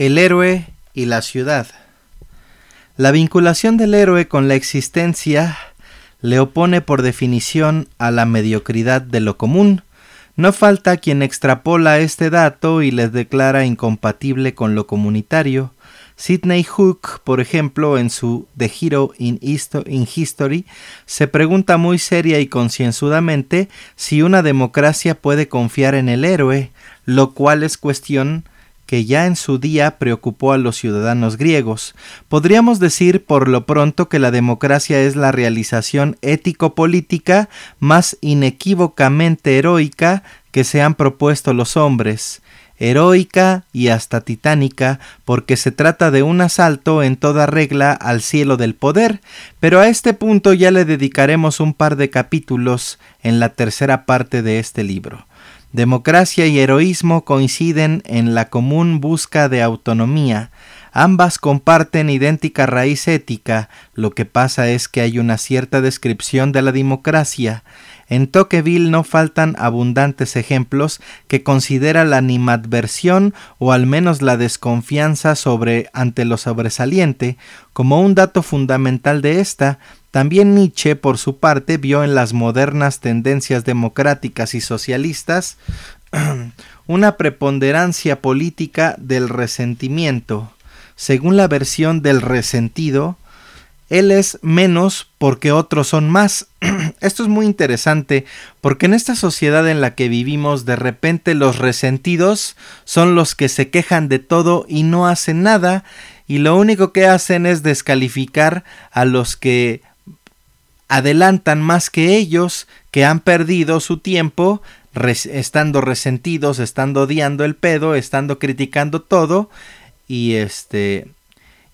El héroe y la ciudad. La vinculación del héroe con la existencia le opone por definición a la mediocridad de lo común. No falta quien extrapola este dato y les declara incompatible con lo comunitario. Sidney Hook, por ejemplo, en su The Hero in, History, se pregunta muy seria y concienzudamente si una democracia puede confiar en el héroe, lo cual es cuestión que ya en su día preocupó a los ciudadanos griegos. Podríamos decir por lo pronto que la democracia es la realización ético-política más inequívocamente heroica que se han propuesto los hombres heroica y hasta titánica, porque se trata de un asalto en toda regla al cielo del poder, pero a este punto ya le dedicaremos un par de capítulos en la tercera parte de este libro. Democracia y heroísmo coinciden en la común busca de autonomía. Ambas comparten idéntica raíz ética, lo que pasa es que hay una cierta descripción de la democracia. En Tocqueville no faltan abundantes ejemplos que considera la animadversión o al menos la desconfianza sobre ante lo sobresaliente como un dato fundamental de esta, también Nietzsche, por su parte, vio en las modernas tendencias democráticas y socialistas una preponderancia política del resentimiento. Según la versión del resentido, él es menos porque otros son más. Esto es muy interesante porque en esta sociedad en la que vivimos de repente los resentidos son los que se quejan de todo y no hacen nada y lo único que hacen es descalificar a los que adelantan más que ellos, que han perdido su tiempo estando resentidos, estando odiando el pedo, estando criticando todo y este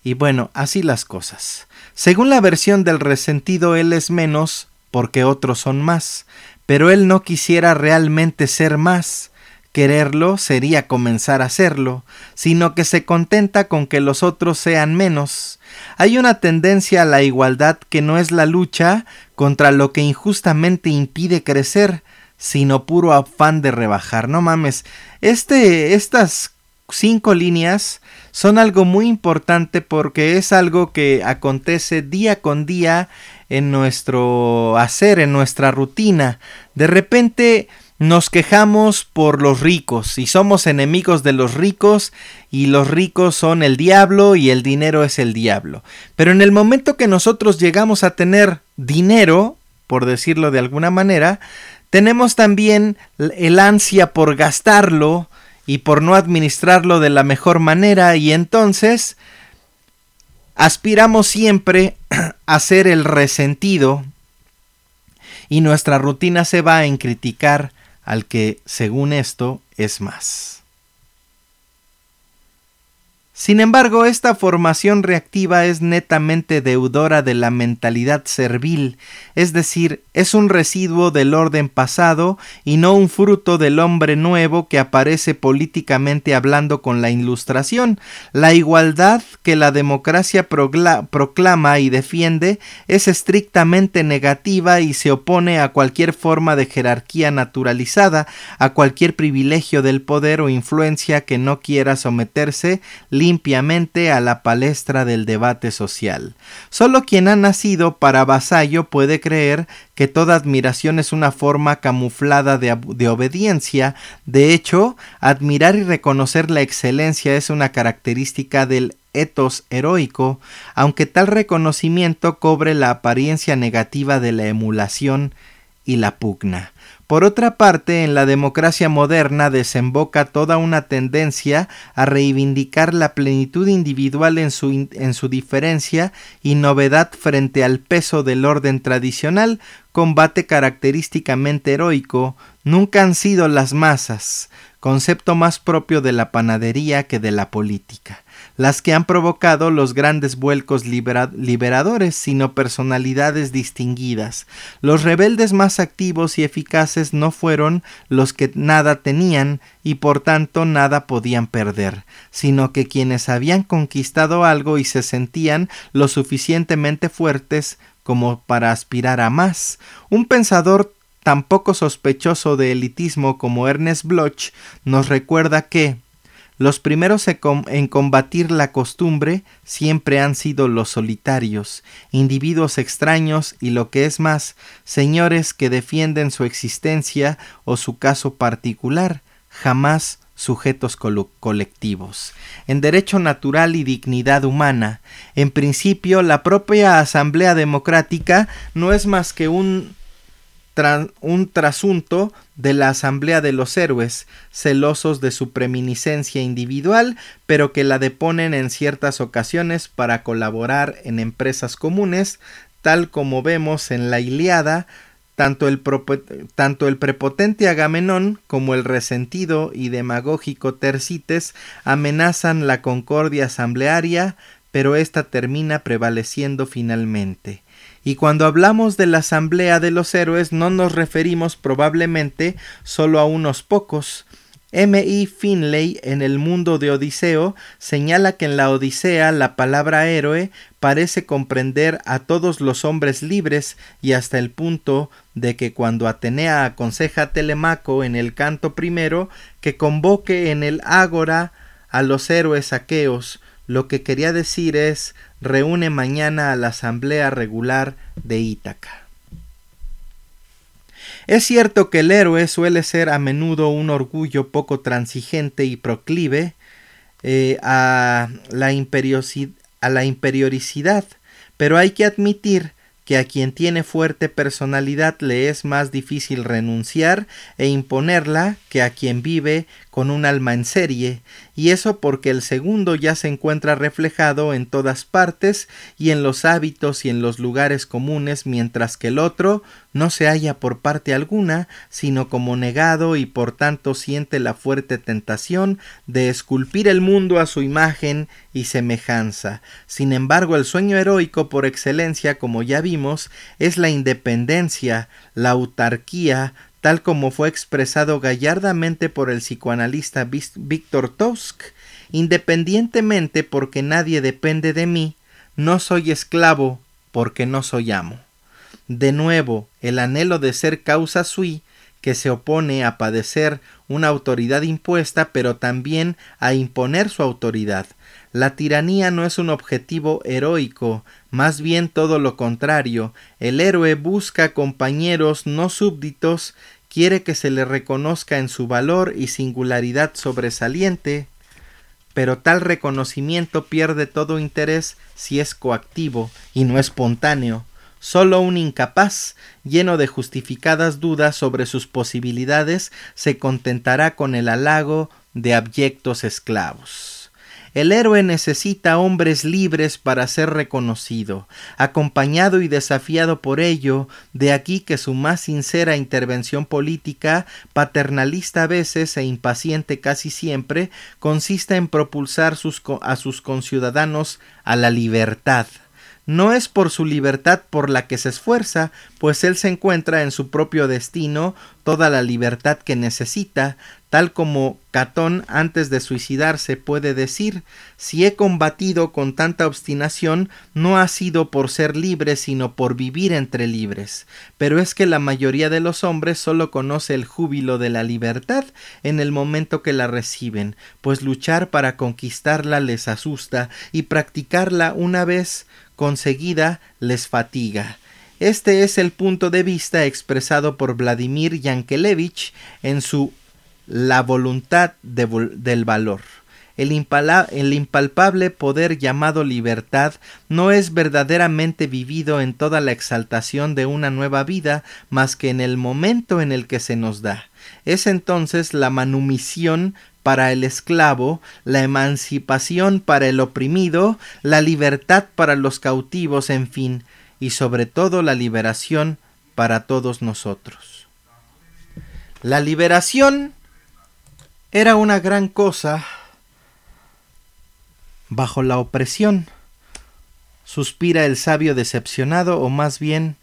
y bueno, así las cosas. Según la versión del resentido, él es menos porque otros son más, pero él no quisiera realmente ser más, quererlo sería comenzar a serlo, sino que se contenta con que los otros sean menos. Hay una tendencia a la igualdad que no es la lucha contra lo que injustamente impide crecer, sino puro afán de rebajar. No mames, este, estas cinco líneas son algo muy importante porque es algo que acontece día con día en nuestro hacer, en nuestra rutina. De repente nos quejamos por los ricos y somos enemigos de los ricos y los ricos son el diablo y el dinero es el diablo. Pero en el momento que nosotros llegamos a tener dinero, por decirlo de alguna manera, tenemos también el ansia por gastarlo y por no administrarlo de la mejor manera y entonces aspiramos siempre a ser el resentido y nuestra rutina se va en criticar al que, según esto, es más. Sin embargo, esta formación reactiva es netamente deudora de la mentalidad servil, es decir, es un residuo del orden pasado y no un fruto del hombre nuevo que aparece políticamente hablando con la ilustración. La igualdad que la democracia proclama y defiende es estrictamente negativa y se opone a cualquier forma de jerarquía naturalizada, a cualquier privilegio del poder o influencia que no quiera someterse limpiamente a la palestra del debate social. Solo quien ha nacido para vasallo puede creer que toda admiración es una forma camuflada de, de, obediencia. De hecho, admirar y reconocer la excelencia es una característica del etos heroico, aunque tal reconocimiento cobre la apariencia negativa de la emulación y la pugna. Por otra parte, en la democracia moderna desemboca toda una tendencia a reivindicar la plenitud individual en su, en su, diferencia y novedad frente al peso del orden tradicional, combate característicamente heroico, nunca han sido las masas, concepto más propio de la panadería que de la política las que han provocado los grandes vuelcos liberadores, sino personalidades distinguidas. Los rebeldes más activos y eficaces no fueron los que nada tenían y por tanto nada podían perder, sino que quienes habían conquistado algo y se sentían lo suficientemente fuertes como para aspirar a más. Un pensador tan poco sospechoso de elitismo como Ernest Bloch nos recuerda que los primeros en combatir la costumbre siempre han sido los solitarios, individuos extraños y lo que es más, señores que defienden su existencia o su caso particular, jamás sujetos colectivos. En derecho natural y dignidad humana, en principio la propia Asamblea Democrática no es más que un un trasunto de la Asamblea de los Héroes, celosos de su preeminiscencia individual, pero que la deponen en ciertas ocasiones para colaborar en empresas comunes, tal como vemos en la Iliada, tanto el, tanto el, prepotente Agamenón como el resentido y demagógico Tercites amenazan la concordia asamblearia, pero ésta termina prevaleciendo finalmente. Y cuando hablamos de la Asamblea de los Héroes no nos referimos probablemente solo a unos pocos. M. E. Finlay en el mundo de Odiseo señala que en la Odisea la palabra héroe parece comprender a todos los hombres libres y hasta el punto de que cuando Atenea aconseja a Telemaco en el canto primero que convoque en el ágora a los héroes aqueos, lo que quería decir es reúne mañana a la asamblea regular de Ítaca. Es cierto que el héroe suele ser a menudo un orgullo poco transigente y proclive eh, a, la a la imperioricidad, pero hay que admitir que a quien tiene fuerte personalidad le es más difícil renunciar e imponerla que a quien vive con un alma en serie, y eso porque el segundo ya se encuentra reflejado en todas partes y en los hábitos y en los lugares comunes, mientras que el otro no se halla por parte alguna, sino como negado y por tanto siente la fuerte tentación de esculpir el mundo a su imagen y semejanza. Sin embargo, el sueño heroico por excelencia, como ya vimos, es la independencia, la autarquía, tal como fue expresado gallardamente por el psicoanalista Víctor Tosk, independientemente porque nadie depende de mí, no soy esclavo porque no soy amo. De nuevo, el anhelo de ser causa sui, que se opone a padecer una autoridad impuesta, pero también a imponer su autoridad. La tiranía no es un objetivo heroico, más bien todo lo contrario. El héroe busca compañeros no súbditos quiere que se le reconozca en su valor y singularidad sobresaliente, pero tal reconocimiento pierde todo interés si es coactivo y no espontáneo. Solo un incapaz, lleno de justificadas dudas sobre sus posibilidades, se contentará con el halago de abyectos esclavos. El héroe necesita hombres libres para ser reconocido, acompañado y desafiado por ello, de aquí que su más sincera intervención política, paternalista a veces e impaciente casi siempre, consista en propulsar a sus conciudadanos a la libertad no es por su libertad por la que se esfuerza, pues él se encuentra en su propio destino toda la libertad que necesita, tal como Catón antes de suicidarse puede decir si he combatido con tanta obstinación no ha sido por ser libre sino por vivir entre libres. Pero es que la mayoría de los hombres solo conoce el júbilo de la libertad en el momento que la reciben pues luchar para conquistarla les asusta y practicarla una vez conseguida les fatiga este es el punto de vista expresado por Vladimir Yankelevich en su La voluntad de, del valor. El, el, impalpable poder llamado libertad no es verdaderamente vivido en toda la exaltación de una nueva vida más que en el momento en el que se nos da. Es entonces la manumisión para el esclavo, la emancipación para el oprimido, la libertad para los cautivos, en fin, y sobre todo la liberación para todos nosotros. La liberación era una gran cosa bajo la opresión. Suspira el sabio decepcionado o más bien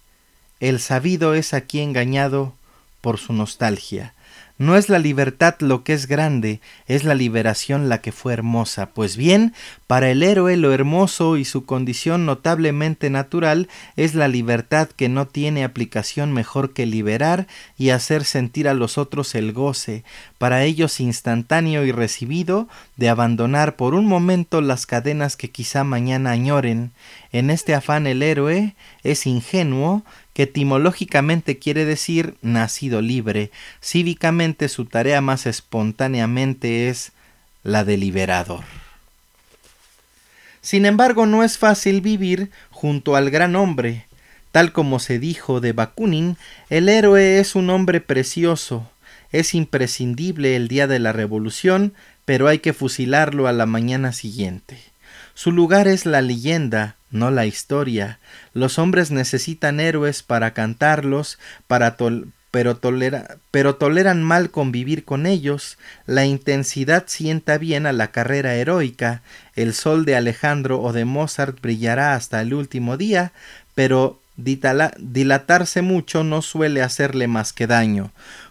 el sabido es aquí engañado por su nostalgia. No es la libertad lo que es grande, es la liberación la que fue hermosa. Pues bien, para el héroe lo hermoso y su condición notablemente natural es la libertad que no tiene aplicación mejor que liberar y hacer sentir a los otros el goce, para ellos instantáneo y recibido, de abandonar por un momento las cadenas que quizá mañana añoren. En este afán el héroe es ingenuo, que etimológicamente quiere decir nacido libre, cívicamente su tarea más espontáneamente es la de liberador. Sin embargo, no es fácil vivir junto al gran hombre. Tal como se dijo de Bakunin, el héroe es un hombre precioso, es imprescindible el día de la revolución, pero hay que fusilarlo a la mañana siguiente. Su lugar es la leyenda, no la historia. Los hombres necesitan héroes para cantarlos, para pero, pero toleran mal convivir con ellos, la intensidad sienta bien a la carrera heroica, el sol de Alejandro o de Mozart brillará hasta el último día, pero dilatarse mucho no suele hacerle más que daño.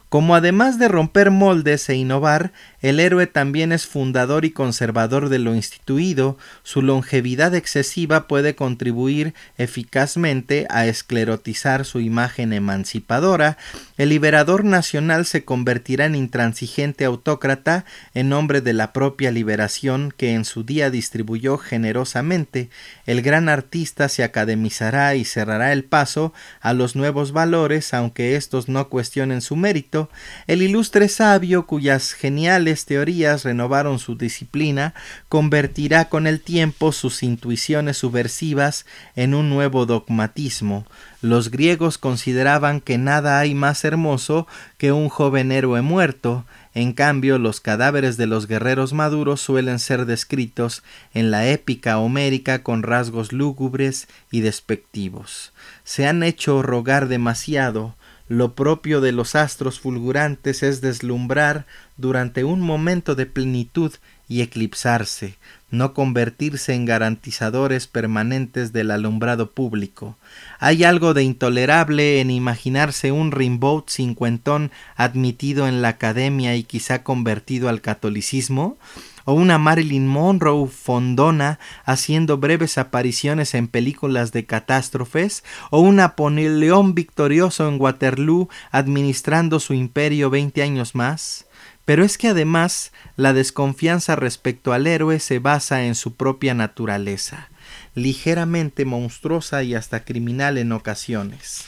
Como además de romper moldes e innovar, el héroe también es fundador y conservador de lo instituido, su longevidad excesiva puede contribuir eficazmente a esclerotizar su imagen emancipadora, el liberador nacional se convertirá en intransigente autócrata en nombre de la propia liberación que en su día distribuyó generosamente, el gran artista se academizará y cerrará el paso a los nuevos valores aunque éstos no cuestionen su mérito, el ilustre sabio cuyas geniales teorías renovaron su disciplina, convertirá con el tiempo sus intuiciones subversivas en un nuevo dogmatismo. Los griegos consideraban que nada hay más hermoso que un joven héroe muerto, en cambio los cadáveres de los guerreros maduros suelen ser descritos en la épica homérica con rasgos lúgubres y despectivos. Se han hecho rogar demasiado, lo propio de los astros fulgurantes es deslumbrar durante un momento de plenitud y eclipsarse, no convertirse en garantizadores permanentes del alumbrado público. Hay algo de intolerable en imaginarse un Rimbaud cincuentón admitido en la academia y quizá convertido al catolicismo, o una Marilyn Monroe fondona haciendo breves apariciones en películas de catástrofes, o un Napoleón victorioso en Waterloo administrando su imperio veinte años más. Pero es que además la desconfianza respecto al héroe se basa en su propia naturaleza, ligeramente monstruosa y hasta criminal en ocasiones.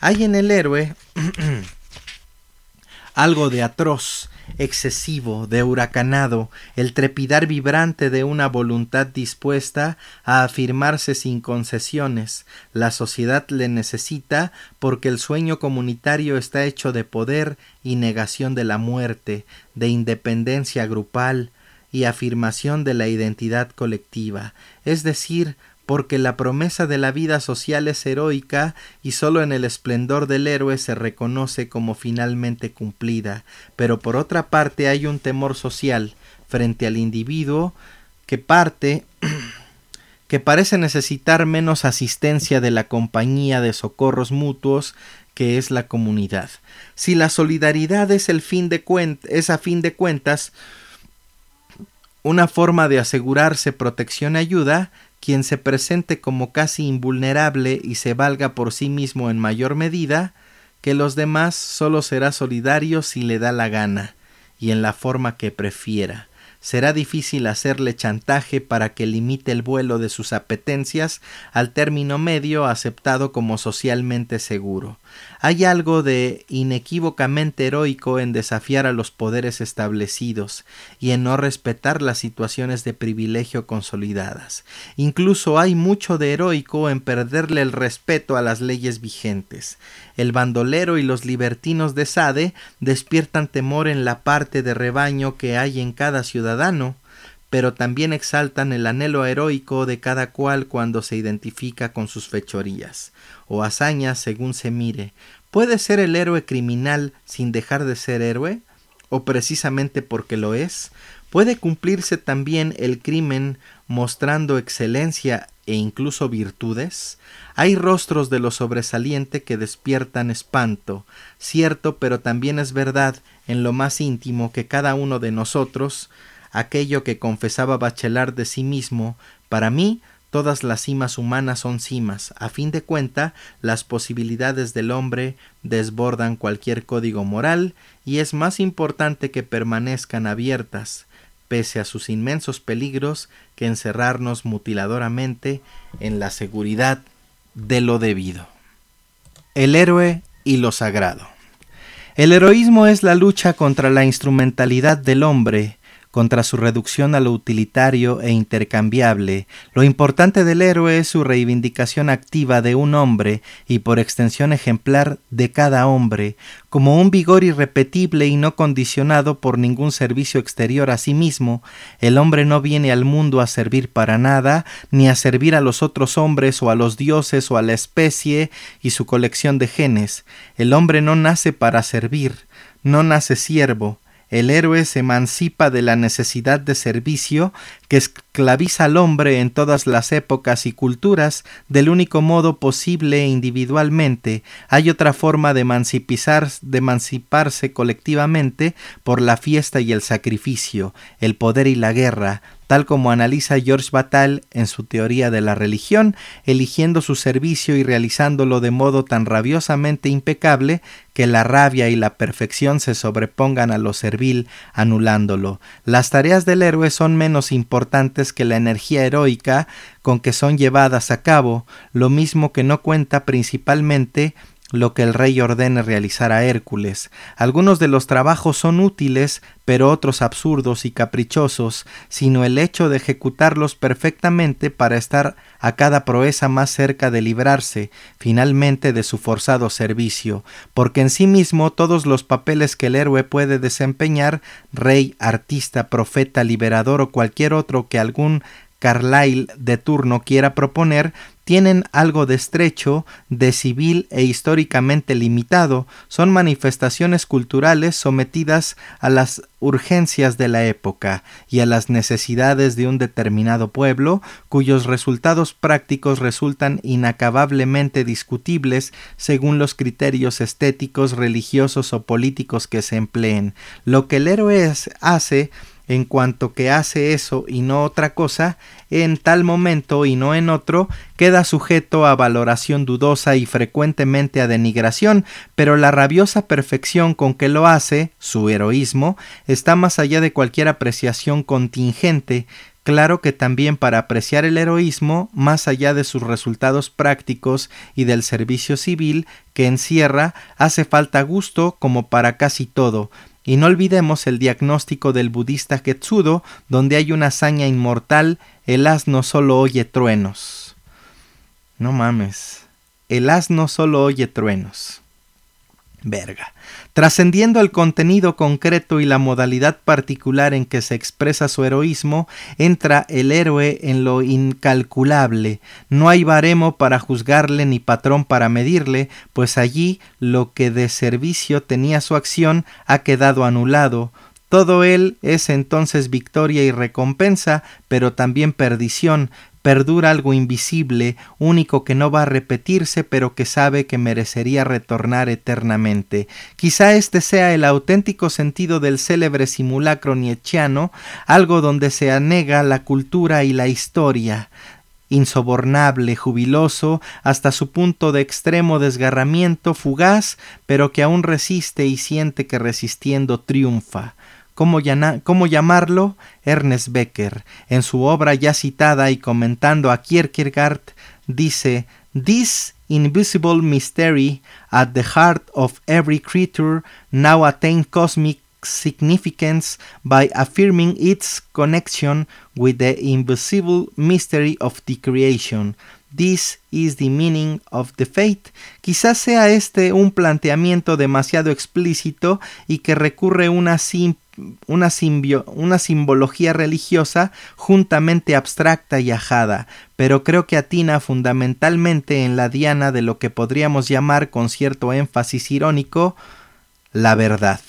Hay en el héroe algo de atroz, excesivo, de huracanado, el trepidar vibrante de una voluntad dispuesta a afirmarse sin concesiones. La sociedad le necesita porque el sueño comunitario está hecho de poder y negación de la muerte, de independencia grupal y afirmación de la identidad colectiva, es decir, porque la promesa de la vida social es heroica y sólo en el esplendor del héroe se reconoce como finalmente cumplida, pero por otra parte hay un temor social frente al individuo que parte que parece necesitar menos asistencia de la compañía de socorros mutuos que es la comunidad. Si la solidaridad es el fin de es a fin de cuentas una forma de asegurarse protección y ayuda, quien se presente como casi invulnerable y se valga por sí mismo en mayor medida, que los demás solo será solidario si le da la gana y en la forma que prefiera será difícil hacerle chantaje para que limite el vuelo de sus apetencias al término medio aceptado como socialmente seguro. Hay algo de inequívocamente heroico en desafiar a los poderes establecidos y en no respetar las situaciones de privilegio consolidadas. Incluso hay mucho de heroico en perderle el respeto a las leyes vigentes. El bandolero y los libertinos de Sade despiertan temor en la parte de rebaño que hay en cada ciudadano, pero también exaltan el anhelo heroico de cada cual cuando se identifica con sus fechorías o hazañas según se mire. ¿Puede ser el héroe criminal sin dejar de ser héroe? ¿O precisamente porque lo es? ¿Puede cumplirse también el crimen mostrando excelencia e incluso virtudes? Hay rostros de lo sobresaliente que despiertan espanto, cierto, pero también es verdad en lo más íntimo que cada uno de nosotros, aquello que confesaba Bachelard de sí mismo, para mí Todas las cimas humanas son cimas. A fin de cuenta, las posibilidades del hombre desbordan cualquier código moral y es más importante que permanezcan abiertas, pese a sus inmensos peligros, que encerrarnos mutiladoramente en la seguridad de lo debido. El héroe y lo sagrado. El heroísmo es la lucha contra la instrumentalidad del hombre, contra su reducción a lo utilitario e intercambiable. Lo importante del héroe es su reivindicación activa de un hombre y por extensión ejemplar de cada hombre, como un vigor irrepetible y no condicionado por ningún servicio exterior a sí mismo. El hombre no viene al mundo a servir para nada, ni a servir a los otros hombres o a los dioses o a la especie y su colección de genes. El hombre no nace para servir, no nace siervo, el héroe se emancipa de la necesidad de servicio que esclaviza al hombre en todas las épocas y culturas del único modo posible individualmente. Hay otra forma de, de emanciparse colectivamente por la fiesta y el sacrificio, el poder y la guerra, tal como analiza George Batal en su teoría de la religión, eligiendo su servicio y realizándolo de modo tan rabiosamente impecable que la rabia y la perfección se sobrepongan a lo servil, anulándolo. Las tareas del héroe son menos importantes que la energía heroica con que son llevadas a cabo, lo mismo que no cuenta principalmente lo que el rey ordene realizar a Hércules. Algunos de los trabajos son útiles, pero otros absurdos y caprichosos, sino el hecho de ejecutarlos perfectamente para estar a cada proeza más cerca de librarse finalmente de su forzado servicio, porque en sí mismo todos los papeles que el héroe puede desempeñar, rey, artista, profeta, liberador o cualquier otro que algún Carlyle de turno quiera proponer, tienen algo de estrecho, de civil e históricamente limitado, son manifestaciones culturales sometidas a las urgencias de la época y a las necesidades de un determinado pueblo, cuyos resultados prácticos resultan inacabablemente discutibles según los criterios estéticos, religiosos o políticos que se empleen. Lo que el héroe hace en cuanto que hace eso y no otra cosa, en tal momento y no en otro, queda sujeto a valoración dudosa y frecuentemente a denigración, pero la rabiosa perfección con que lo hace, su heroísmo, está más allá de cualquier apreciación contingente, Claro que también para apreciar el heroísmo, más allá de sus resultados prácticos y del servicio civil que encierra, hace falta gusto como para casi todo, y no olvidemos el diagnóstico del budista Getsudo, donde hay una hazaña inmortal, el asno solo oye truenos. No mames, el asno solo oye truenos. Verga. Trascendiendo el contenido concreto y la modalidad particular en que se expresa su heroísmo, entra el héroe en lo incalculable. No hay baremo para juzgarle ni patrón para medirle, pues allí lo que de servicio tenía su acción ha quedado anulado. Todo él es entonces victoria y recompensa, pero también perdición, perdura algo invisible, único que no va a repetirse, pero que sabe que merecería retornar eternamente. Quizá este sea el auténtico sentido del célebre simulacro nietzscheano, algo donde se anega la cultura y la historia insobornable, jubiloso, hasta su punto de extremo desgarramiento, fugaz, pero que aún resiste y siente que resistiendo triunfa. ¿Cómo, ¿Cómo, llamarlo? Ernest Becker, en su obra ya citada y comentando a Kierkegaard, dice This invisible mystery at the heart of every creature now attain cosmic significance by affirming its connection with the invisible mystery of the creation. This is the meaning of the fate. Quizás sea este un planteamiento demasiado explícito y que recurre una, una, una simbología religiosa juntamente abstracta y ajada, pero creo que atina fundamentalmente en la diana de lo que podríamos llamar con cierto énfasis irónico la verdad.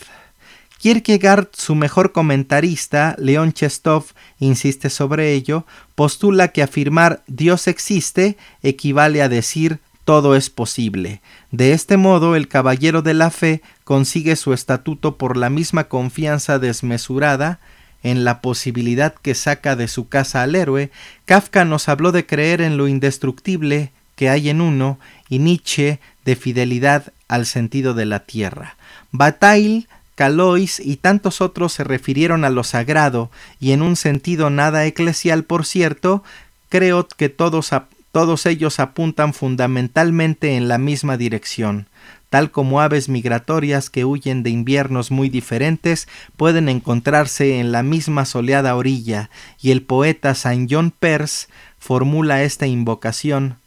Kierkegaard, su mejor comentarista, León Chestov, insiste sobre ello, postula que afirmar Dios existe equivale a decir todo es posible. De este modo, el caballero de la fe consigue su estatuto por la misma confianza desmesurada en la posibilidad que saca de su casa al héroe. Kafka nos habló de creer en lo indestructible que hay en uno y Nietzsche de fidelidad al sentido de la tierra. Bataille Calois y tantos otros se refirieron a lo sagrado, y en un sentido nada eclesial, por cierto, creo que todos, todos ellos apuntan fundamentalmente en la misma dirección. Tal como aves migratorias que huyen de inviernos muy diferentes pueden encontrarse en la misma soleada orilla, y el poeta Saint John Peirce formula esta invocación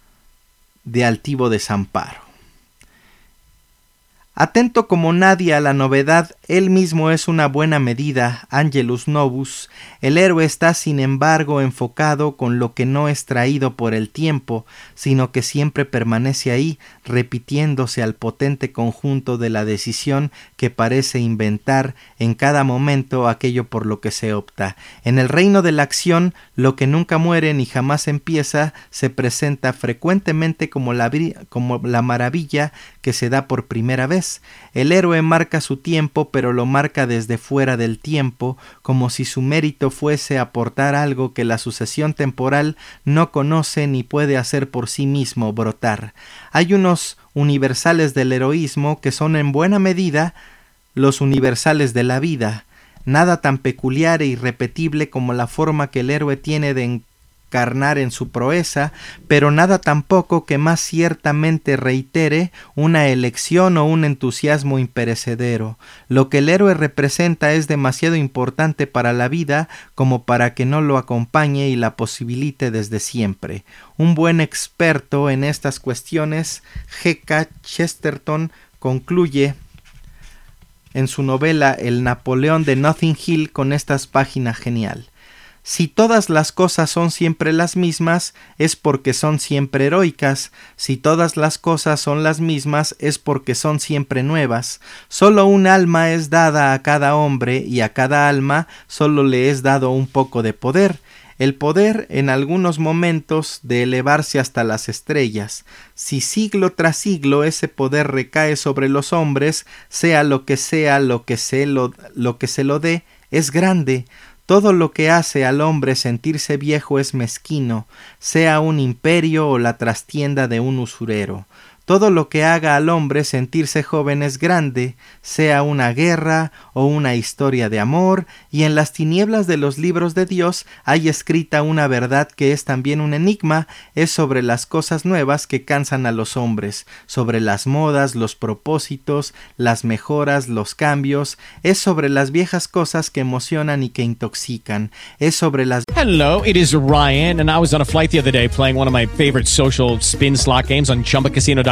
de altivo desamparo. Atento como nadie a la novedad, él mismo es una buena medida, Angelus Novus. El héroe está, sin embargo, enfocado con lo que no es traído por el tiempo, sino que siempre permanece ahí, repitiéndose al potente conjunto de la decisión que parece inventar en cada momento aquello por lo que se opta. En el reino de la acción, lo que nunca muere ni jamás empieza se presenta frecuentemente como la, como la maravilla que se da por primera vez. El héroe marca su tiempo, pero lo marca desde fuera del tiempo, como si su mérito fuese aportar algo que la sucesión temporal no conoce ni puede hacer por sí mismo brotar. Hay unos universales del heroísmo que son en buena medida los universales de la vida, nada tan peculiar e irrepetible como la forma que el héroe tiene de carnar en su proeza, pero nada tampoco que más ciertamente reitere una elección o un entusiasmo imperecedero. Lo que el héroe representa es demasiado importante para la vida como para que no lo acompañe y la posibilite desde siempre. Un buen experto en estas cuestiones, G.K. Chesterton, concluye en su novela El Napoleón de Nothing Hill con estas páginas genial. Si todas las cosas son siempre las mismas, es porque son siempre heroicas. Si todas las cosas son las mismas, es porque son siempre nuevas. Solo un alma es dada a cada hombre y a cada alma solo le es dado un poco de poder. El poder en algunos momentos de elevarse hasta las estrellas. Si siglo tras siglo ese poder recae sobre los hombres, sea lo que sea lo que se lo, lo que se lo dé, es grande todo lo que hace al hombre sentirse viejo es mezquino, sea un imperio o la trastienda de un usurero. Todo lo que haga al hombre sentirse joven es grande, sea una guerra o una historia de amor, y en las tinieblas de los libros de Dios hay escrita una verdad que es también un enigma, es sobre las cosas nuevas que cansan a los hombres, sobre las modas, los propósitos, las mejoras, los cambios, es sobre las viejas cosas que emocionan y que intoxican, es sobre las Hello, it is Ryan, and I was on a flight the other day playing one of my favorite social spin slot games on chumbacasino.com.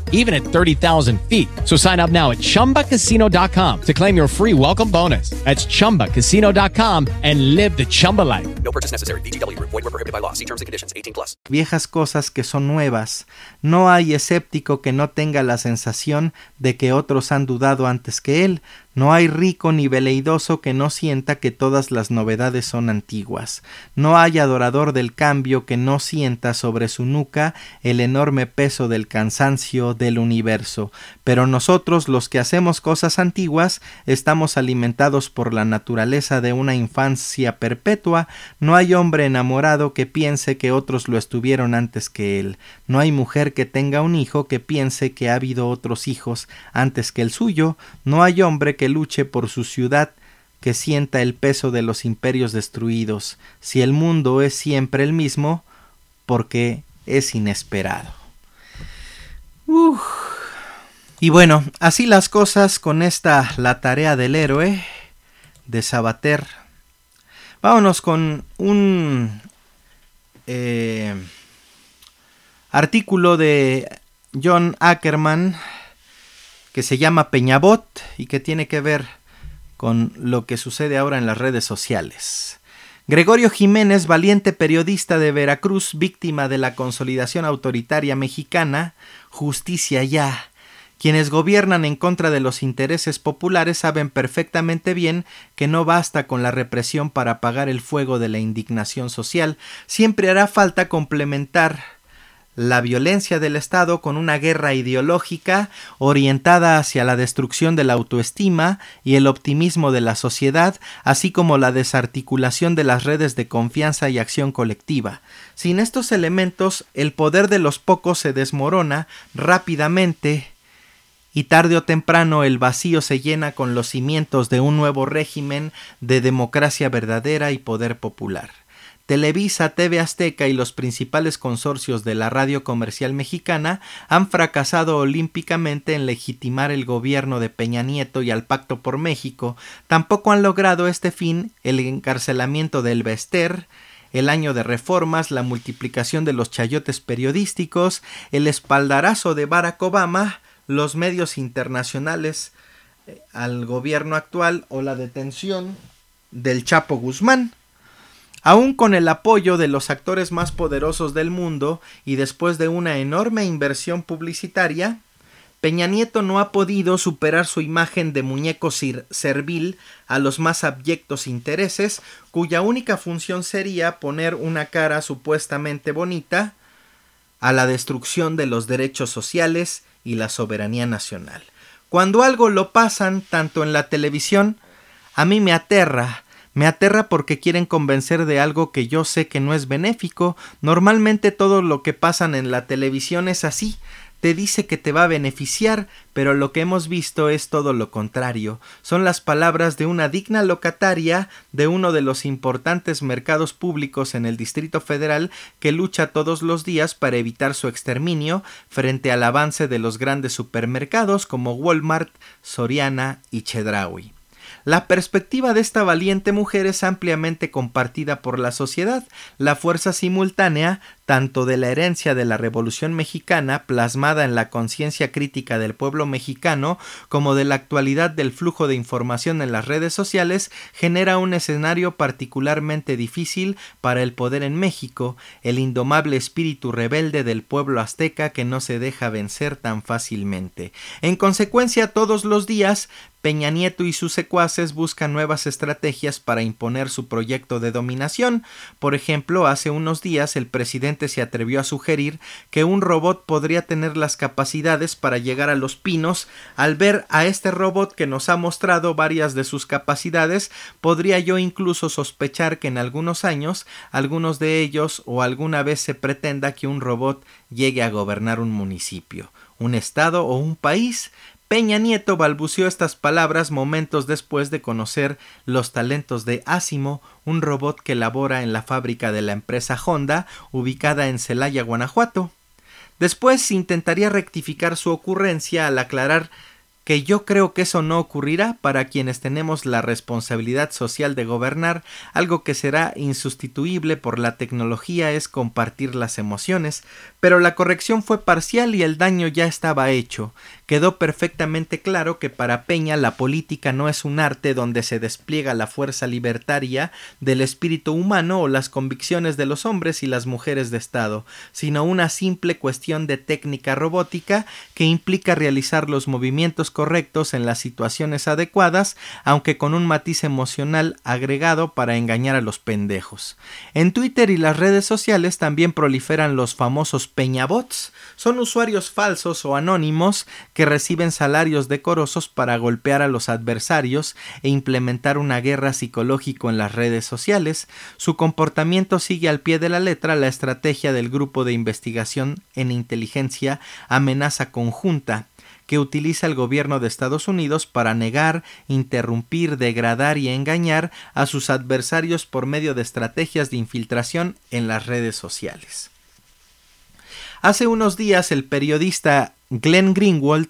even at 30,000 feet. So sign up now at chumbacasino.com to claim your free welcome bonus. That's chumbacasino.com and live the Chumba life. No purchase necessary. VGW Group. Void were prohibited by law. See terms and conditions. 18 plus. viejas cosas que son nuevas. No hay escéptico que no tenga la sensación de que otros han dudado antes que él. No hay rico ni veleidoso que no sienta que todas las novedades son antiguas. No hay adorador del cambio que no sienta sobre su nuca el enorme peso del cansancio del universo. Pero nosotros, los que hacemos cosas antiguas, estamos alimentados por la naturaleza de una infancia perpetua. No hay hombre enamorado que piense que otros lo estuvieron antes que él. No hay mujer que tenga un hijo que piense que ha habido otros hijos antes que el suyo. No hay hombre que luche por su ciudad que sienta el peso de los imperios destruidos, si el mundo es siempre el mismo, porque es inesperado. Uf. Y bueno, así las cosas con esta La tarea del héroe de Sabater. Vámonos con un eh, artículo de John Ackerman que se llama Peñabot y que tiene que ver con lo que sucede ahora en las redes sociales. Gregorio Jiménez, valiente periodista de Veracruz, víctima de la consolidación autoritaria mexicana, justicia ya. Quienes gobiernan en contra de los intereses populares saben perfectamente bien que no basta con la represión para apagar el fuego de la indignación social, siempre hará falta complementar la violencia del Estado con una guerra ideológica orientada hacia la destrucción de la autoestima y el optimismo de la sociedad, así como la desarticulación de las redes de confianza y acción colectiva. Sin estos elementos, el poder de los pocos se desmorona rápidamente y tarde o temprano el vacío se llena con los cimientos de un nuevo régimen de democracia verdadera y poder popular. Televisa, TV Azteca y los principales consorcios de la radio comercial mexicana han fracasado olímpicamente en legitimar el gobierno de Peña Nieto y al Pacto por México, tampoco han logrado este fin el encarcelamiento del Bester, el año de reformas, la multiplicación de los chayotes periodísticos, el espaldarazo de Barack Obama, los medios internacionales eh, al gobierno actual o la detención del Chapo Guzmán. Aún con el apoyo de los actores más poderosos del mundo y después de una enorme inversión publicitaria, Peña Nieto no ha podido superar su imagen de muñeco servil a los más abyectos intereses, cuya única función sería poner una cara supuestamente bonita a la destrucción de los derechos sociales y la soberanía nacional. Cuando algo lo pasan tanto en la televisión, a mí me aterra, me aterra porque quieren convencer de algo que yo sé que no es benéfico. Normalmente todo lo que pasan en la televisión es así. Te dice que te va a beneficiar, pero lo que hemos visto es todo lo contrario. Son las palabras de una digna locataria de uno de los importantes mercados públicos en el Distrito Federal que lucha todos los días para evitar su exterminio frente al avance de los grandes supermercados como Walmart, Soriana y Chedraui. La perspectiva de esta valiente mujer es ampliamente compartida por la sociedad. La fuerza simultánea, tanto de la herencia de la Revolución mexicana, plasmada en la conciencia crítica del pueblo mexicano, como de la actualidad del flujo de información en las redes sociales, genera un escenario particularmente difícil para el poder en México, el indomable espíritu rebelde del pueblo azteca que no se deja vencer tan fácilmente. En consecuencia, todos los días Peña Nieto y sus secuaces buscan nuevas estrategias para imponer su proyecto de dominación. Por ejemplo, hace unos días el presidente se atrevió a sugerir que un robot podría tener las capacidades para llegar a los pinos. Al ver a este robot que nos ha mostrado varias de sus capacidades, podría yo incluso sospechar que en algunos años algunos de ellos o alguna vez se pretenda que un robot llegue a gobernar un municipio, un estado o un país. Peña Nieto balbuceó estas palabras momentos después de conocer los talentos de Asimo, un robot que labora en la fábrica de la empresa Honda, ubicada en Celaya, Guanajuato. Después intentaría rectificar su ocurrencia al aclarar que yo creo que eso no ocurrirá para quienes tenemos la responsabilidad social de gobernar, algo que será insustituible por la tecnología es compartir las emociones, pero la corrección fue parcial y el daño ya estaba hecho. Quedó perfectamente claro que para Peña la política no es un arte donde se despliega la fuerza libertaria del espíritu humano o las convicciones de los hombres y las mujeres de Estado, sino una simple cuestión de técnica robótica que implica realizar los movimientos correctos en las situaciones adecuadas, aunque con un matiz emocional agregado para engañar a los pendejos. En Twitter y las redes sociales también proliferan los famosos peñabots, son usuarios falsos o anónimos que reciben salarios decorosos para golpear a los adversarios e implementar una guerra psicológico en las redes sociales. Su comportamiento sigue al pie de la letra la estrategia del grupo de investigación en inteligencia amenaza conjunta que utiliza el gobierno de Estados Unidos para negar, interrumpir, degradar y engañar a sus adversarios por medio de estrategias de infiltración en las redes sociales. Hace unos días el periodista Glenn Greenwald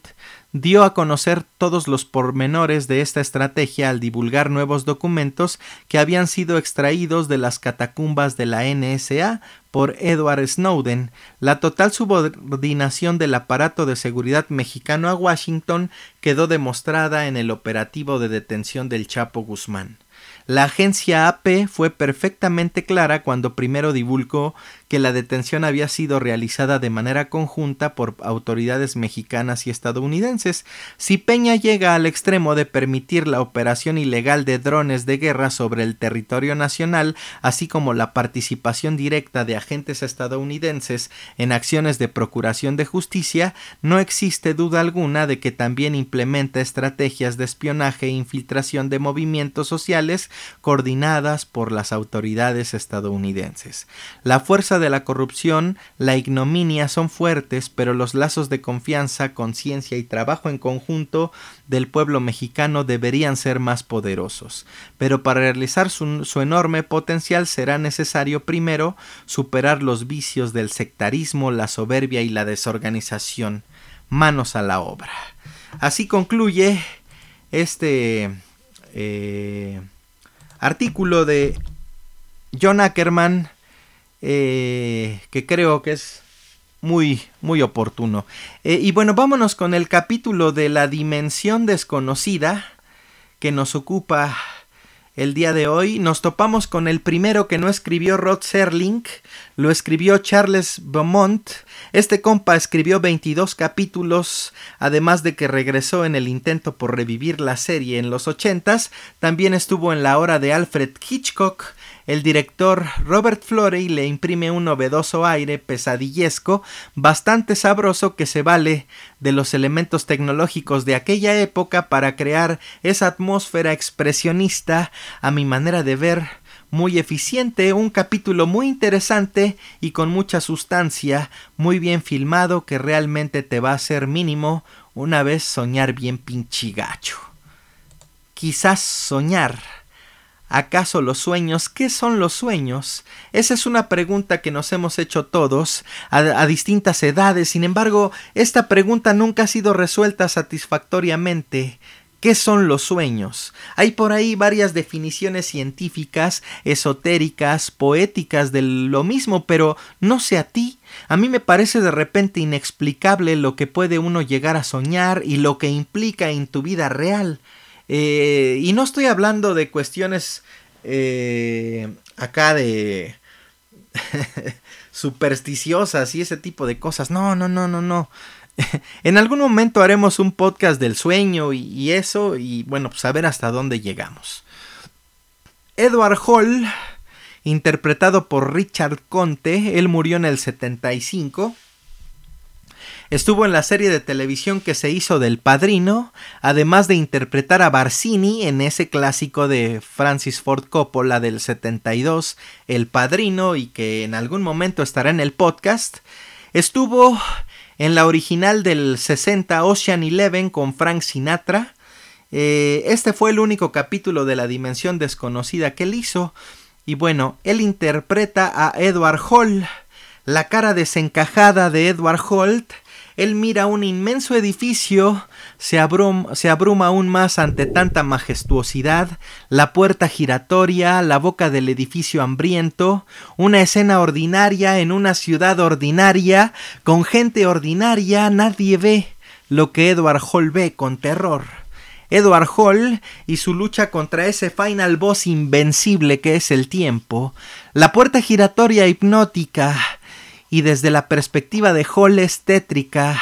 dio a conocer todos los pormenores de esta estrategia al divulgar nuevos documentos que habían sido extraídos de las catacumbas de la NSA por Edward Snowden, la total subordinación del aparato de seguridad mexicano a Washington quedó demostrada en el operativo de detención del Chapo Guzmán. La agencia AP fue perfectamente clara cuando primero divulgó que la detención había sido realizada de manera conjunta por autoridades mexicanas y estadounidenses. Si Peña llega al extremo de permitir la operación ilegal de drones de guerra sobre el territorio nacional, así como la participación directa de agentes estadounidenses en acciones de procuración de justicia, no existe duda alguna de que también implementa estrategias de espionaje e infiltración de movimientos sociales coordinadas por las autoridades estadounidenses. La fuerza de la corrupción, la ignominia son fuertes, pero los lazos de confianza, conciencia y trabajo en conjunto del pueblo mexicano deberían ser más poderosos. Pero para realizar su, enorme potencial será necesario primero superar los vicios del sectarismo, la soberbia y la desorganización. Manos a la obra. Así concluye este eh, artículo de John Ackerman eh, que creo que es muy, muy oportuno. Eh, y bueno, vámonos con el capítulo de la dimensión desconocida que nos ocupa el día de hoy. Nos topamos con el primero que no escribió Rod Serling, lo escribió Charles Beaumont. Este compa escribió 22 capítulos, además de que regresó en el intento por revivir la serie en los 80s. También estuvo en la hora de Alfred Hitchcock el director Robert Florey le imprime un novedoso aire pesadillesco bastante sabroso que se vale de los elementos tecnológicos de aquella época para crear esa atmósfera expresionista a mi manera de ver muy eficiente, un capítulo muy interesante y con mucha sustancia, muy bien filmado que realmente te va a hacer mínimo una vez soñar bien pinchigacho. Quizás soñar ¿Acaso los sueños? ¿Qué son los sueños? Esa es una pregunta que nos hemos hecho todos a, distintas edades. Sin embargo, esta pregunta nunca ha sido resuelta satisfactoriamente. ¿Qué son los sueños? Hay por ahí varias definiciones científicas, esotéricas, poéticas de lo mismo, pero no sé a ti. A mí me parece de repente inexplicable lo que puede uno llegar a soñar y lo que implica en tu vida real. Eh, y no estoy hablando de cuestiones eh, acá de supersticiosas y ese tipo de cosas. No, no, no, no, no. en algún momento haremos un podcast del sueño y, y eso y bueno, pues a ver hasta dónde llegamos. Edward Hall, interpretado por Richard Conte, él murió en el 75 Estuvo en la serie de televisión que se hizo del Padrino, además de interpretar a Barcini en ese clásico de Francis Ford Coppola del 72, El Padrino, y que en algún momento estará en el podcast. Estuvo en la original del 60 Ocean Eleven con Frank Sinatra. Eh, este fue el único capítulo de la dimensión desconocida que él hizo. Y bueno, él interpreta a Edward Hall. La cara desencajada de Edward Holt Él mira un inmenso edificio, se, abruma aún más ante tanta majestuosidad, la puerta giratoria, la boca del edificio hambriento, una escena ordinaria en una ciudad ordinaria, con gente ordinaria, nadie ve lo que Edward Hall ve con terror. Edward Hall y su lucha contra ese final boss invencible que es el tiempo, la puerta giratoria hipnótica, y desde la perspectiva de Hall es tétrica.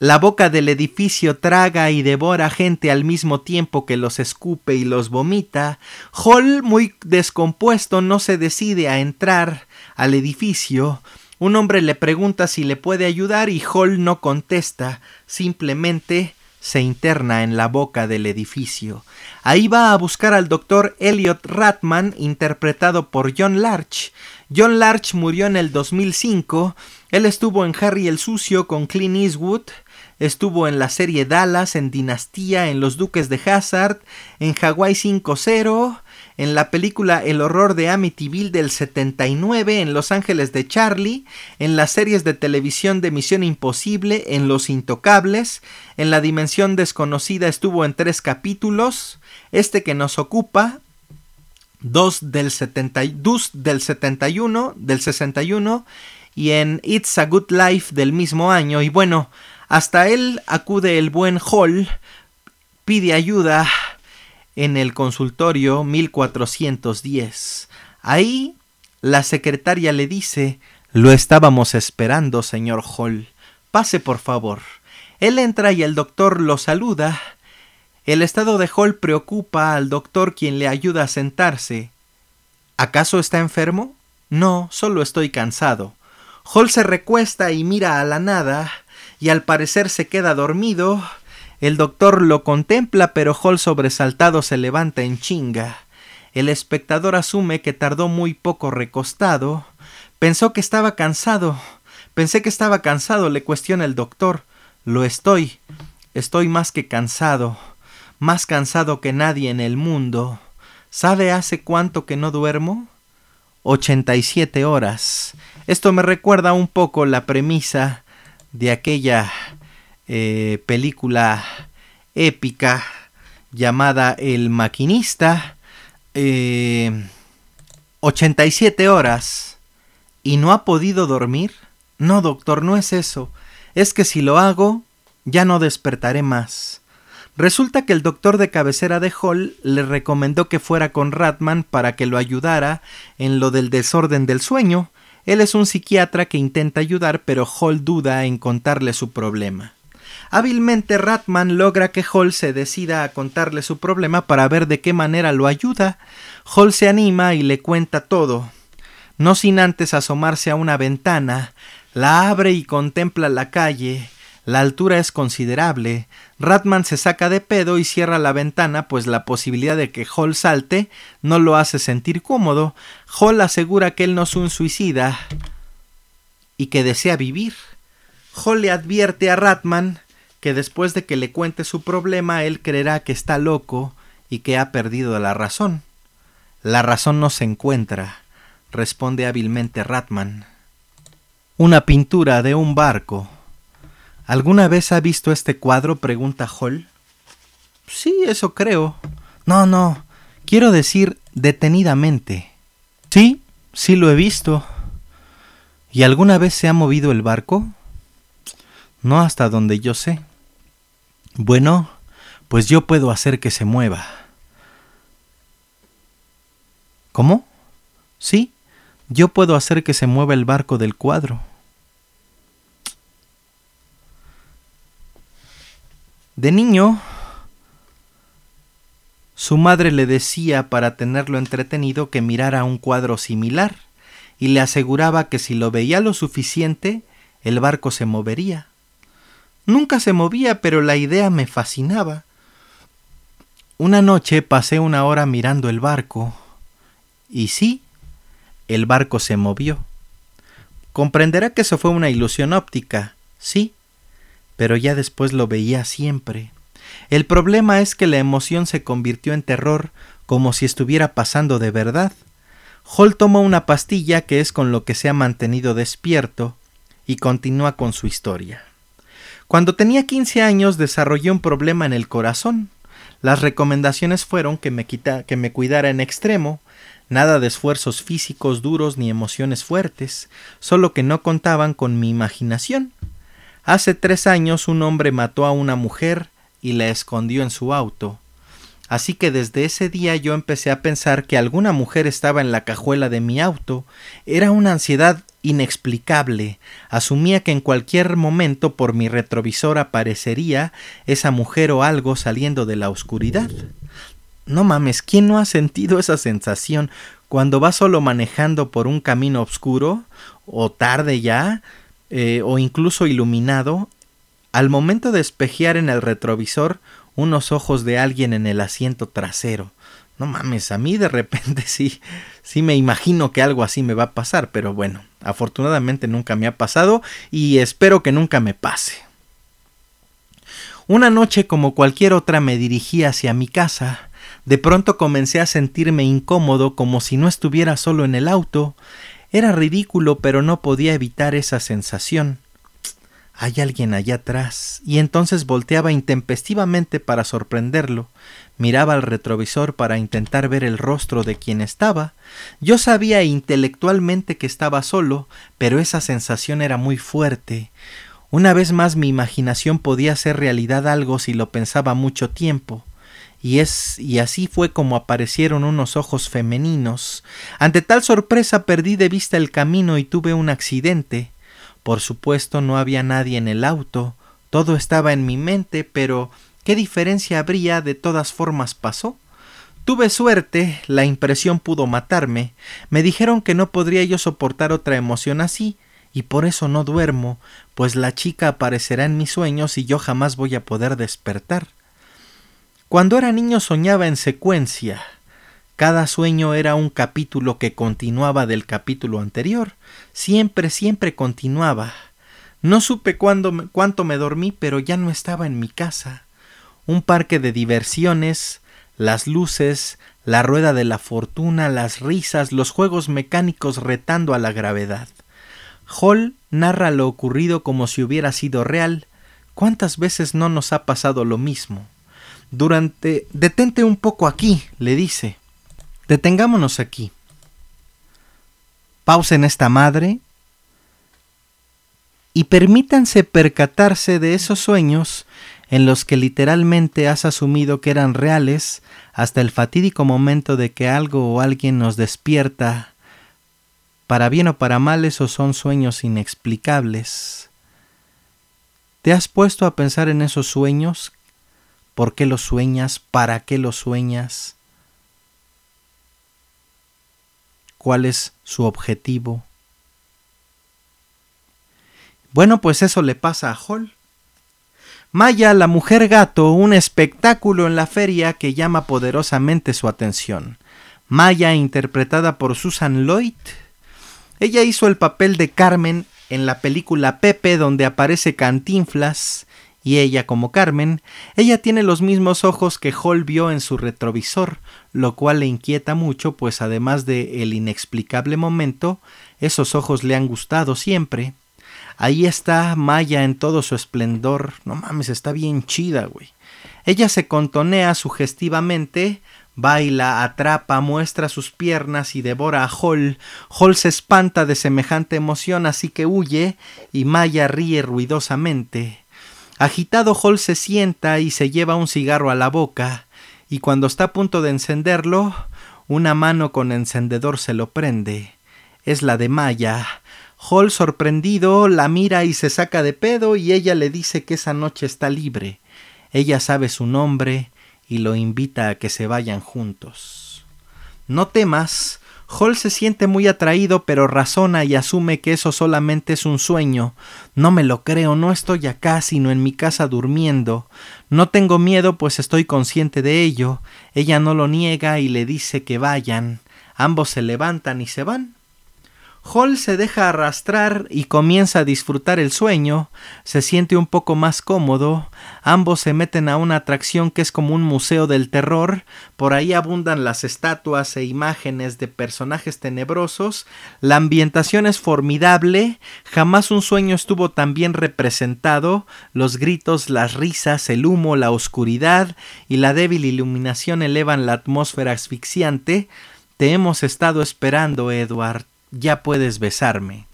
La boca del edificio traga y devora gente al mismo tiempo que los escupe y los vomita. Hall, muy descompuesto, no se decide a entrar al edificio. Un hombre le pregunta si le puede ayudar y Hall no contesta, simplemente se interna en la boca del edificio. Ahí va a buscar al doctor Elliot Ratman, interpretado por John Larch. John Larch murió en el 2005. Él estuvo en Harry el Sucio con Clint Eastwood. Estuvo en la serie Dallas, en Dinastía, en Los Duques de Hazard, en Hawaii 5-0, en la película El horror de Amityville del 79, en Los Ángeles de Charlie, en las series de televisión de Misión Imposible, en Los Intocables, en La Dimensión Desconocida estuvo en tres capítulos, este que nos ocupa, dos del, 70, dos del 71, del 61, y en It's a Good Life del mismo año, y bueno, hasta él acude el buen Hall, pide ayuda, en el consultorio 1410. Ahí la secretaria le dice Lo estábamos esperando, señor Hall. Pase, por favor. Él entra y el doctor lo saluda. El estado de Hall preocupa al doctor quien le ayuda a sentarse. ¿Acaso está enfermo? No, solo estoy cansado. Hall se recuesta y mira a la nada, y al parecer se queda dormido, el doctor lo contempla, pero Hall sobresaltado se levanta en chinga. El espectador asume que tardó muy poco recostado. Pensó que estaba cansado. Pensé que estaba cansado, le cuestiona el doctor. Lo estoy. Estoy más que cansado. Más cansado que nadie en el mundo. ¿Sabe hace cuánto que no duermo? Ochenta y siete horas. Esto me recuerda un poco la premisa de aquella eh, película épica llamada El Maquinista. 87 eh, horas. ¿Y no ha podido dormir? No, doctor, no es eso. Es que si lo hago, ya no despertaré más. Resulta que el doctor de cabecera de Hall le recomendó que fuera con Ratman para que lo ayudara en lo del desorden del sueño. Él es un psiquiatra que intenta ayudar, pero Hall duda en contarle su problema. Hábilmente Ratman logra que Hall se decida a contarle su problema para ver de qué manera lo ayuda. Hall se anima y le cuenta todo, no sin antes asomarse a una ventana, la abre y contempla la calle. La altura es considerable. Ratman se saca de pedo y cierra la ventana, pues la posibilidad de que Hall salte no lo hace sentir cómodo. Hall asegura que él no es un suicida y que desea vivir. Hall le advierte a Ratman que después de que le cuente su problema él creerá que está loco y que ha perdido la razón. La razón no se encuentra, responde hábilmente Ratman. Una pintura de un barco. ¿Alguna vez ha visto este cuadro? pregunta Hall. Sí, eso creo. No, no. Quiero decir detenidamente. Sí, sí lo he visto. ¿Y alguna vez se ha movido el barco? No hasta donde yo sé. Bueno, pues yo puedo hacer que se mueva. ¿Cómo? Sí, yo puedo hacer que se mueva el barco del cuadro. De niño, su madre le decía para tenerlo entretenido que mirara un cuadro similar y le aseguraba que si lo veía lo suficiente, el barco se movería. Nunca se movía, pero la idea me fascinaba. Una noche pasé una hora mirando el barco. Y sí, el barco se movió. Comprenderá que eso fue una ilusión óptica, sí, pero ya después lo veía siempre. El problema es que la emoción se convirtió en terror como si estuviera pasando de verdad. Hall tomó una pastilla que es con lo que se ha mantenido despierto, y continúa con su historia. Cuando tenía 15 años desarrollé un problema en el corazón. Las recomendaciones fueron que me, cuidara en extremo, nada de esfuerzos físicos duros ni emociones fuertes, solo que no contaban con mi imaginación. Hace tres años un hombre mató a una mujer y la escondió en su auto. Así que desde ese día yo empecé a pensar que alguna mujer estaba en la cajuela de mi auto. Era una ansiedad inexplicable. Asumía que en cualquier momento por mi retrovisor aparecería esa mujer o algo saliendo de la oscuridad. No mames, ¿quién no ha sentido esa sensación cuando va solo manejando por un camino oscuro o tarde ya eh, o incluso iluminado? Al momento de espejear en el retrovisor unos ojos de alguien en el asiento trasero. No mames, a mí de repente sí, sí me imagino que algo así me va a pasar, pero bueno, afortunadamente nunca me ha pasado y espero que nunca me pase. Una noche como cualquier otra me dirigí hacia mi casa. De pronto comencé a sentirme incómodo como si no estuviera solo en el auto. Era ridículo, pero no podía evitar esa sensación. Hay alguien allá atrás, y entonces volteaba intempestivamente para sorprenderlo, miraba al retrovisor para intentar ver el rostro de quien estaba. Yo sabía intelectualmente que estaba solo, pero esa sensación era muy fuerte. Una vez más mi imaginación podía hacer realidad algo si lo pensaba mucho tiempo. Y es y así fue como aparecieron unos ojos femeninos. Ante tal sorpresa perdí de vista el camino y tuve un accidente. Por supuesto no había nadie en el auto, todo estaba en mi mente, pero ¿qué diferencia habría? De todas formas pasó. Tuve suerte, la impresión pudo matarme, me dijeron que no podría yo soportar otra emoción así, y por eso no duermo, pues la chica aparecerá en mis sueños y yo jamás voy a poder despertar. Cuando era niño soñaba en secuencia, cada sueño era un capítulo que continuaba del capítulo anterior. Siempre, siempre continuaba. No supe cuándo, cuánto me dormí, pero ya no estaba en mi casa. Un parque de diversiones, las luces, la rueda de la fortuna, las risas, los juegos mecánicos retando a la gravedad. Hall narra lo ocurrido como si hubiera sido real. ¿Cuántas veces no nos ha pasado lo mismo? Durante. Detente un poco aquí, le dice. Detengámonos aquí. Pausen esta madre y permítanse percatarse de esos sueños en los que literalmente has asumido que eran reales hasta el fatídico momento de que algo o alguien nos despierta. Para bien o para mal esos son sueños inexplicables. ¿Te has puesto a pensar en esos sueños? ¿Por qué los sueñas? ¿Para qué los sueñas? Cuál es su objetivo. Bueno, pues eso le pasa a Hall. Maya, la mujer gato, un espectáculo en la feria que llama poderosamente su atención. Maya, interpretada por Susan Lloyd. Ella hizo el papel de Carmen en la película Pepe, donde aparece Cantinflas, y ella como Carmen, ella tiene los mismos ojos que Hall vio en su retrovisor, lo cual le inquieta mucho, pues además de el inexplicable momento, esos ojos le han gustado siempre. Ahí está Maya en todo su esplendor. No mames, está bien chida, güey. Ella se contonea sugestivamente, baila, atrapa, muestra sus piernas y devora a Hall. Hall se espanta de semejante emoción, así que huye, y Maya ríe ruidosamente. Agitado Hall se sienta y se lleva un cigarro a la boca, y cuando está a punto de encenderlo, una mano con encendedor se lo prende. Es la de Maya. Hall, sorprendido, la mira y se saca de pedo y ella le dice que esa noche está libre. Ella sabe su nombre y lo invita a que se vayan juntos. No temas, Hall se siente muy atraído, pero razona y asume que eso solamente es un sueño. No me lo creo, no estoy acá, sino en mi casa durmiendo. No tengo miedo, pues estoy consciente de ello. Ella no lo niega y le dice que vayan. Ambos se levantan y se van. Hall se deja arrastrar y comienza a disfrutar el sueño, se siente un poco más cómodo, ambos se meten a una atracción que es como un museo del terror, por ahí abundan las estatuas e imágenes de personajes tenebrosos, la ambientación es formidable, jamás un sueño estuvo tan bien representado, los gritos, las risas, el humo, la oscuridad y la débil iluminación elevan la atmósfera asfixiante, te hemos estado esperando, Edward ya puedes besarme.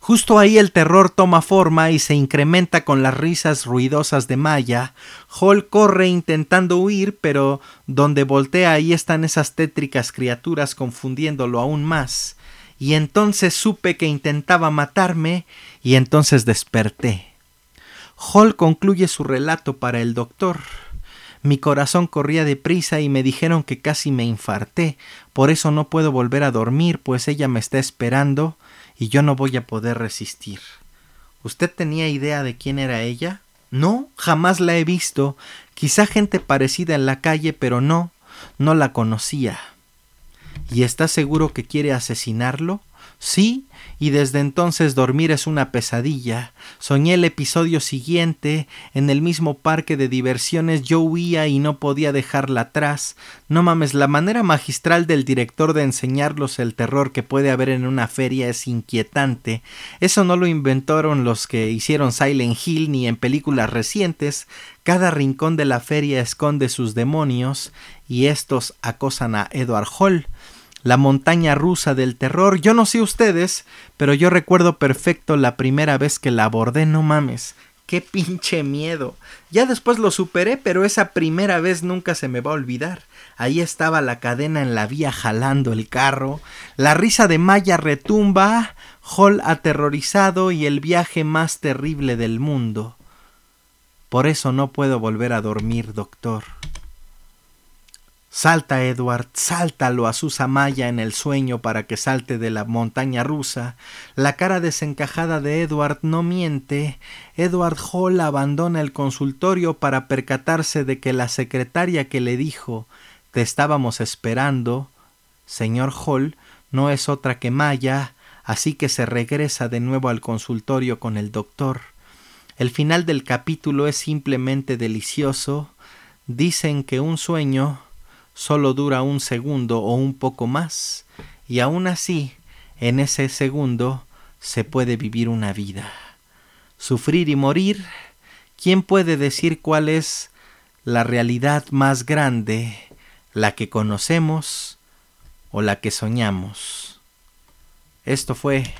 Justo ahí el terror toma forma y se incrementa con las risas ruidosas de Maya. Hall corre intentando huir, pero donde voltea ahí están esas tétricas criaturas confundiéndolo aún más. Y entonces supe que intentaba matarme y entonces desperté. Hall concluye su relato para el doctor. Mi corazón corría deprisa y me dijeron que casi me infarté, por eso no puedo volver a dormir, pues ella me está esperando y yo no voy a poder resistir. ¿Usted tenía idea de quién era ella? No, jamás la he visto. Quizá gente parecida en la calle, pero no, no la conocía. ¿Y está seguro que quiere asesinarlo? Sí, y desde entonces dormir es una pesadilla. Soñé el episodio siguiente, en el mismo parque de diversiones yo huía y no podía dejarla atrás. No mames, la manera magistral del director de enseñarlos el terror que puede haber en una feria es inquietante. Eso no lo inventaron los que hicieron Silent Hill ni en películas recientes. Cada rincón de la feria esconde sus demonios y estos acosan a Edward Hall la montaña rusa del terror. Yo no sé ustedes, pero yo recuerdo perfecto la primera vez que la abordé, no mames. Qué pinche miedo. Ya después lo superé, pero esa primera vez nunca se me va a olvidar. Ahí estaba la cadena en la vía jalando el carro, la risa de Maya retumba, Hall aterrorizado y el viaje más terrible del mundo. Por eso no puedo volver a dormir, doctor. Salta, Edward, sáltalo a Susamaya en el sueño para que salte de la montaña rusa. La cara desencajada de Edward no miente. Edward Hall abandona el consultorio para percatarse de que la secretaria que le dijo te estábamos esperando, señor Hall, no es otra que Maya, así que se regresa de nuevo al consultorio con el doctor. El final del capítulo es simplemente delicioso. Dicen que un sueño solo dura un segundo o un poco más, y aún así, en ese segundo se puede vivir una vida. Sufrir y morir, ¿quién puede decir cuál es la realidad más grande, la que conocemos o la que soñamos? Esto fue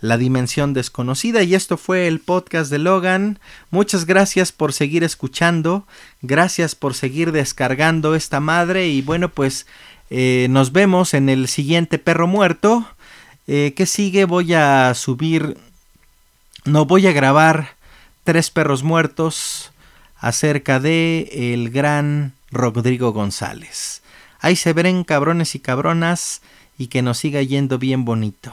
la dimensión desconocida y esto fue el podcast de Logan. Muchas gracias por seguir escuchando, gracias por seguir descargando esta madre y bueno pues eh, nos vemos en el siguiente perro muerto. Eh, ¿Qué sigue? Voy a subir, no voy a grabar tres perros muertos acerca de el gran Rodrigo González. Ahí se ven cabrones y cabronas y que nos siga yendo bien bonito.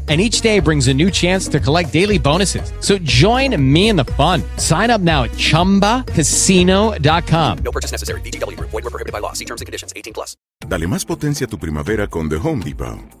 and each day brings a new chance to collect daily bonuses. So join me in the fun. Sign up now at ChumbaCasino.com. No purchase necessary. VGW Group. Void were prohibited by law. See terms and conditions. 18 plus. Dale más potencia a tu primavera con The Home Depot.